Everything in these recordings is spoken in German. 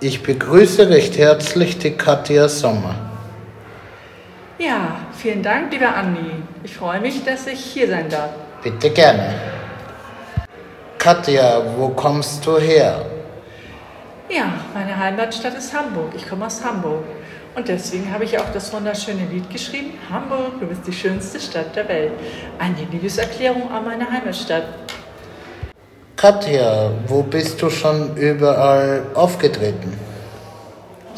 Ich begrüße recht herzlich die Katja Sommer. Ja, vielen Dank, lieber Andi. Ich freue mich, dass ich hier sein darf. Bitte gerne. Katja, wo kommst du her? Ja, meine Heimatstadt ist Hamburg. Ich komme aus Hamburg. Und deswegen habe ich auch das wunderschöne Lied geschrieben, Hamburg, du bist die schönste Stadt der Welt. Eine Liebeserklärung an meine Heimatstadt. Katja, wo bist du schon überall aufgetreten?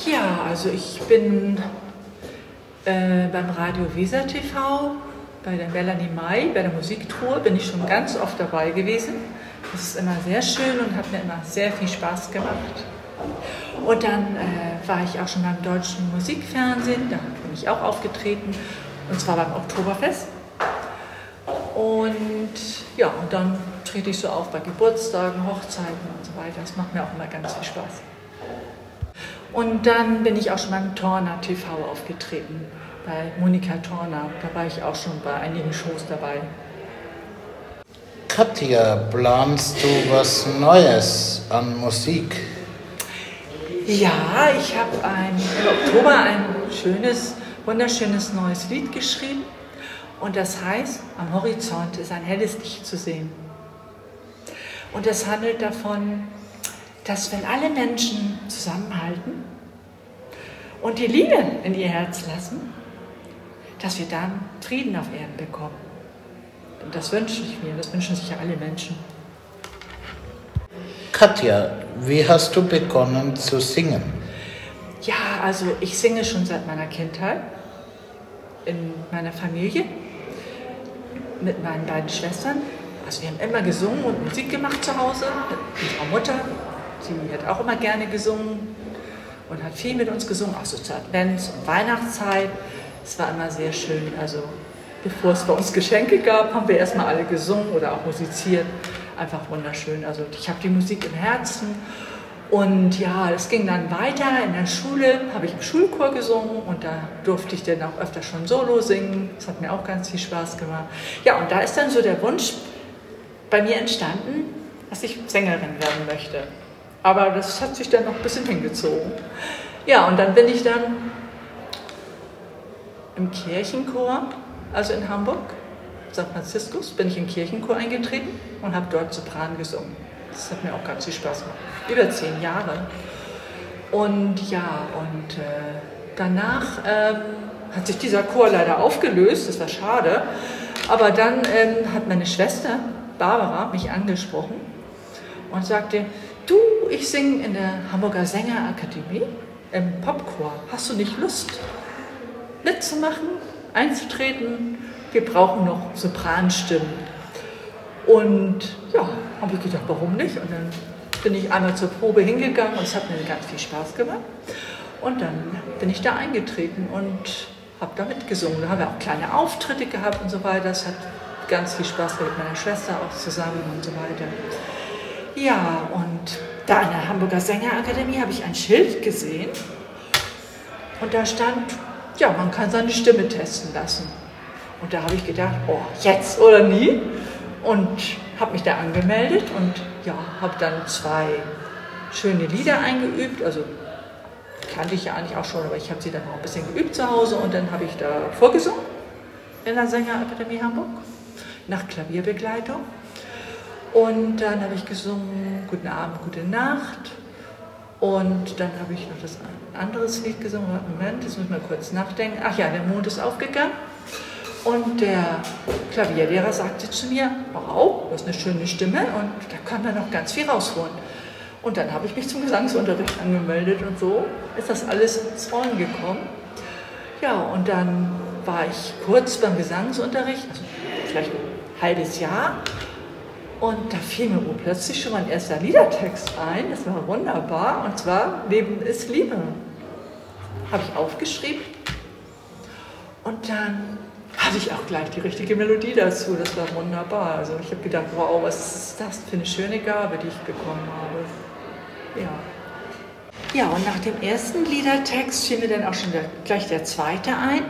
Ja, also ich bin äh, beim Radio Weser TV, bei der Melanie Mai, bei der Musiktour bin ich schon ganz oft dabei gewesen. Das ist immer sehr schön und hat mir immer sehr viel Spaß gemacht. Und dann äh, war ich auch schon beim Deutschen Musikfernsehen, da bin ich auch aufgetreten, und zwar beim Oktoberfest. Und ja, und dann trete ich so auf bei Geburtstagen, Hochzeiten und so weiter. Das macht mir auch immer ganz viel Spaß. Und dann bin ich auch schon beim Torner TV aufgetreten, bei Monika Torner. Da war ich auch schon bei einigen Shows dabei. Katja, planst du was Neues an Musik? Ja, ich habe im Oktober ein schönes, wunderschönes neues Lied geschrieben. Und das heißt, am Horizont ist ein helles Licht zu sehen. Und das handelt davon, dass wenn alle Menschen zusammenhalten und die Liebe in ihr Herz lassen, dass wir dann Frieden auf Erden bekommen. Und das wünsche ich mir, das wünschen sich ja alle Menschen. Katja, wie hast du begonnen zu singen? Ja, also ich singe schon seit meiner Kindheit in meiner Familie mit meinen beiden Schwestern. Also wir haben immer gesungen und Musik gemacht zu Hause mit unserer Mutter. Sie hat auch immer gerne gesungen und hat viel mit uns gesungen, auch so zur Advents- und Weihnachtszeit. Es war immer sehr schön. Also bevor es bei uns Geschenke gab, haben wir erstmal alle gesungen oder auch musiziert. Einfach wunderschön. Also ich habe die Musik im Herzen und ja, es ging dann weiter. In der Schule habe ich im Schulchor gesungen und da durfte ich dann auch öfter schon Solo singen. Das hat mir auch ganz viel Spaß gemacht. Ja, und da ist dann so der Wunsch bei mir entstanden, dass ich Sängerin werden möchte. Aber das hat sich dann noch ein bisschen hingezogen. Ja, und dann bin ich dann im Kirchenchor, also in Hamburg, St. Franziskus, bin ich im Kirchenchor eingetreten und habe dort Sopran gesungen. Das hat mir auch ganz viel Spaß gemacht. Über zehn Jahre. Und ja, und äh, danach ähm, hat sich dieser Chor leider aufgelöst, das war schade. Aber dann ähm, hat meine Schwester Barbara mich angesprochen und sagte, du, ich singe in der Hamburger Sängerakademie im Popchor. Hast du nicht Lust mitzumachen, einzutreten? Wir brauchen noch Sopranstimmen. Und ja, habe ich gedacht, warum nicht? Und dann bin ich einmal zur Probe hingegangen und es hat mir ganz viel Spaß gemacht. Und dann bin ich da eingetreten und habe da mitgesungen. Da haben wir auch kleine Auftritte gehabt und so weiter. Das hat ganz viel Spaß gemacht mit meiner Schwester auch zusammen und so weiter. Ja, und da in der Hamburger Sängerakademie habe ich ein Schild gesehen und da stand, ja, man kann seine Stimme testen lassen. Und da habe ich gedacht, oh, jetzt oder nie. Und habe mich da angemeldet und ja, habe dann zwei schöne Lieder eingeübt. Also kannte ich ja eigentlich auch schon, aber ich habe sie dann auch ein bisschen geübt zu Hause und dann habe ich da vorgesungen in der Sängerakademie Hamburg nach Klavierbegleitung. Und dann habe ich gesungen Guten Abend, gute Nacht. Und dann habe ich noch das anderes Lied gesungen. Moment, jetzt muss ich mal kurz nachdenken. Ach ja, der Mond ist aufgegangen. Und der Klavierlehrer sagte zu mir, wow, du hast eine schöne Stimme und da kann man noch ganz viel rausholen. Und dann habe ich mich zum Gesangsunterricht angemeldet und so ist das alles ins Rollen gekommen. Ja, und dann war ich kurz beim Gesangsunterricht, also vielleicht ein halbes Jahr. Und da fiel mir plötzlich schon mein erster Liedertext ein. Das war wunderbar. Und zwar Leben ist Liebe. Habe ich aufgeschrieben. Und dann hatte ich auch gleich die richtige Melodie dazu. Das war wunderbar. Also ich habe gedacht, wow, was ist das für eine schöne Gabe, die ich bekommen habe. Ja. Ja, und nach dem ersten Liedertext fiel mir dann auch schon der, gleich der zweite ein.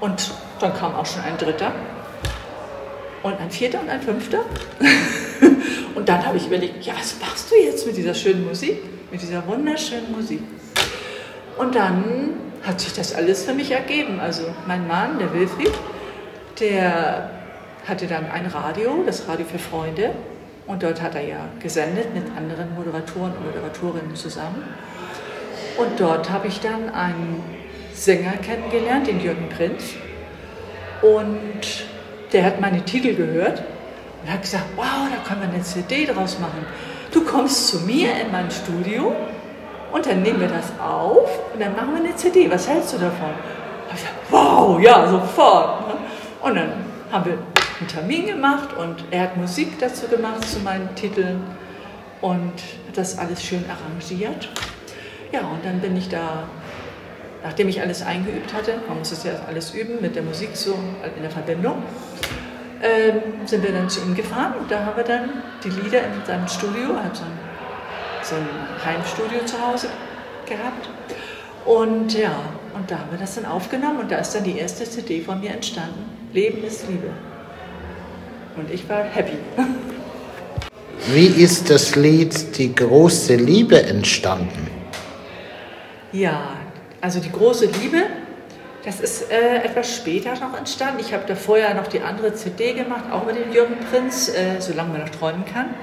Und dann kam auch schon ein dritter. Und ein vierter und ein fünfter. Und dann habe ich überlegt, ja, was machst du jetzt mit dieser schönen Musik, mit dieser wunderschönen Musik? Und dann hat sich das alles für mich ergeben. Also mein Mann, der Wilfried, der hatte dann ein Radio, das Radio für Freunde. Und dort hat er ja gesendet mit anderen Moderatoren und Moderatorinnen zusammen. Und dort habe ich dann einen Sänger kennengelernt, den Jürgen Prinz. Und der hat meine Titel gehört und hat gesagt, wow, da können wir eine CD draus machen. Du kommst zu mir in mein Studio und dann nehmen wir das auf und dann machen wir eine CD. Was hältst du davon? Da ich gesagt, wow, ja, sofort. Ne? Und dann haben wir einen Termin gemacht und er hat Musik dazu gemacht zu meinen Titeln und hat das alles schön arrangiert. Ja, und dann bin ich da, nachdem ich alles eingeübt hatte, man muss es ja alles üben mit der Musik so in der Verbindung, ähm, sind wir dann zu ihm gefahren und da haben wir dann die Lieder in seinem Studio, hat so ein, Heimstudio zu Hause gehabt. Und ja, und da haben wir das dann aufgenommen und da ist dann die erste CD von mir entstanden. Leben ist Liebe. Und ich war happy. Wie ist das Lied Die große Liebe entstanden? Ja, also die große Liebe das ist äh, etwas später noch entstanden. Ich habe da vorher noch die andere CD gemacht, auch mit dem Jürgen Prinz, äh, solange man noch träumen kann.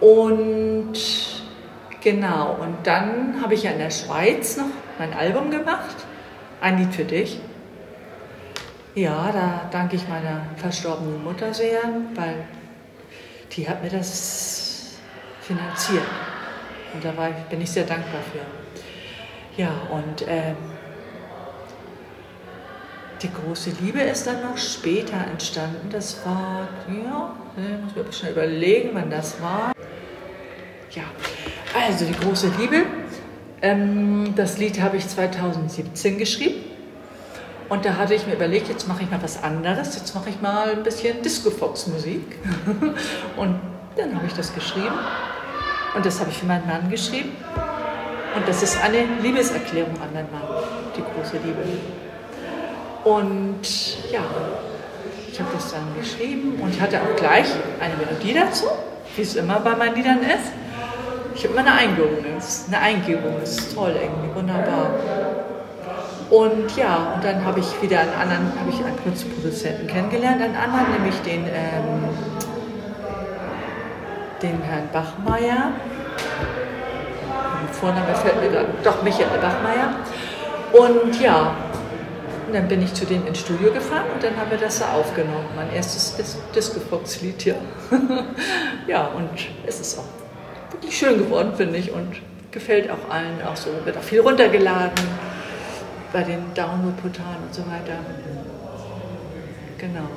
Und genau, und dann habe ich ja in der Schweiz noch mein Album gemacht, ein Lied für dich. Ja, da danke ich meiner verstorbenen Mutter sehr, weil die hat mir das finanziert. Und da war, bin ich sehr dankbar für. Ja, und äh, die große Liebe ist dann noch später entstanden. Das war, ja, muss mir schnell überlegen, wann das war. Ja, also die große Liebe. Ähm, das Lied habe ich 2017 geschrieben. Und da hatte ich mir überlegt, jetzt mache ich mal was anderes. Jetzt mache ich mal ein bisschen Disco-Fox-Musik. Und dann habe ich das geschrieben. Und das habe ich für meinen Mann geschrieben. Und das ist eine Liebeserklärung an meinen Mann, die große Liebe. Und ja, ich habe das dann geschrieben und hatte auch gleich eine Melodie dazu, wie es immer bei meinen Liedern ist. Ich habe immer eine Eingebung, eine Eingebung, das ist toll irgendwie, wunderbar. Und ja, und dann habe ich wieder einen anderen, habe ich einen Produzenten kennengelernt, einen anderen, nämlich den, ähm, den Herrn Bachmeier. Vorname fällt mir gerade, doch Michael Bachmeier. Und ja, und dann bin ich zu denen ins Studio gefahren und dann haben wir das da aufgenommen. Mein erstes Dis Disco-Fox-Lied, ja. ja, und es ist auch wirklich schön geworden, finde ich, und gefällt auch allen. Auch so wird auch viel runtergeladen bei den Download-Portalen und so weiter. Genau.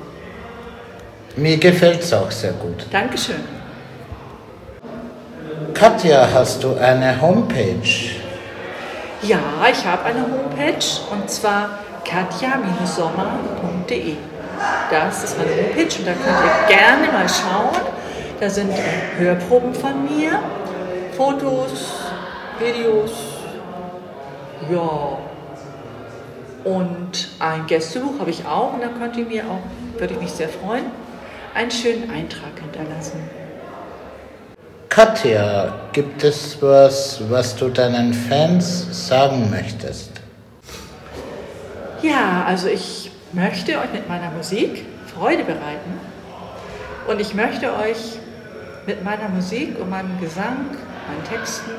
Mir gefällt es auch sehr gut. Dankeschön. Katja, hast du eine Homepage? Ja, ich habe eine Homepage und zwar katja-sommer.de. Das ist meine Homepage und da könnt ihr gerne mal schauen. Da sind Hörproben von mir, Fotos, Videos, ja. Und ein Gästebuch habe ich auch und da könnt ihr mir auch, würde ich mich sehr freuen, einen schönen Eintrag hinterlassen. Katja, gibt es was, was du deinen Fans sagen möchtest? Ja, also ich möchte euch mit meiner Musik Freude bereiten und ich möchte euch mit meiner Musik und meinem Gesang, meinen Texten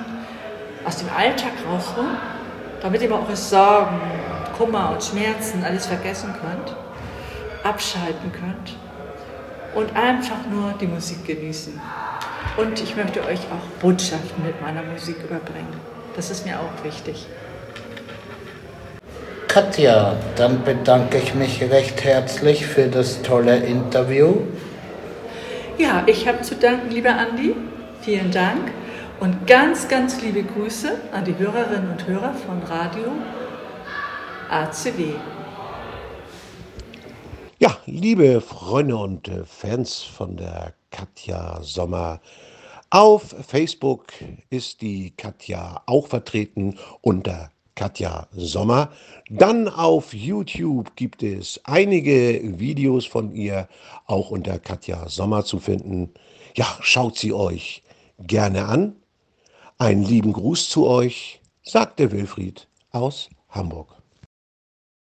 aus dem Alltag rausholen, damit ihr eure Sorgen, Kummer und Schmerzen alles vergessen könnt, abschalten könnt und einfach nur die Musik genießen. Und ich möchte euch auch Botschaften mit meiner Musik überbringen. Das ist mir auch wichtig. Katja, dann bedanke ich mich recht herzlich für das tolle Interview. Ja, ich habe zu danken, lieber Andi. Vielen Dank und ganz, ganz liebe Grüße an die Hörerinnen und Hörer von Radio ACW. Ja, liebe Freunde und äh, Fans von der Katja Sommer, auf Facebook ist die Katja auch vertreten unter Katja Sommer. Dann auf YouTube gibt es einige Videos von ihr, auch unter Katja Sommer zu finden. Ja, schaut sie euch gerne an. Einen lieben Gruß zu euch, sagt der Wilfried aus Hamburg.